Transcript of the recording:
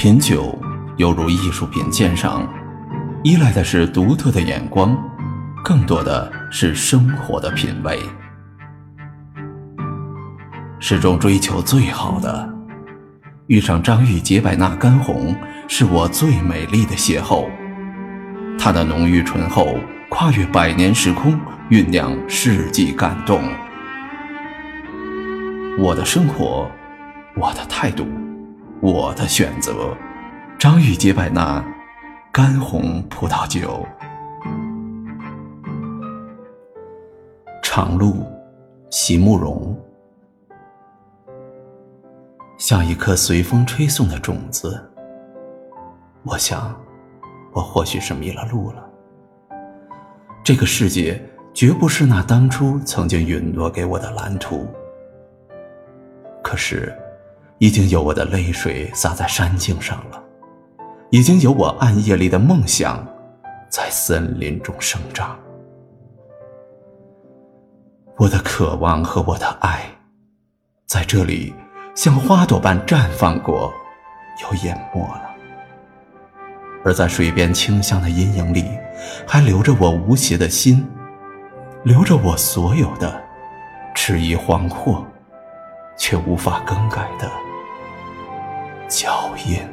品酒犹如艺术品鉴赏，依赖的是独特的眼光，更多的是生活的品味。始终追求最好的，遇上张玉洁百纳干红，是我最美丽的邂逅。它的浓郁醇厚，跨越百年时空，酝酿世纪感动。我的生活，我的态度。我的选择，张玉洁百纳干红葡萄酒。长路，席慕容，像一颗随风吹送的种子。我想，我或许是迷了路了。这个世界绝不是那当初曾经允诺给我的蓝图。可是。已经有我的泪水洒在山径上了，已经有我暗夜里的梦想，在森林中生长。我的渴望和我的爱，在这里像花朵般绽放过，又淹没了。而在水边清香的阴影里，还留着我无邪的心，留着我所有的迟疑惶惑，却无法更改的。脚印。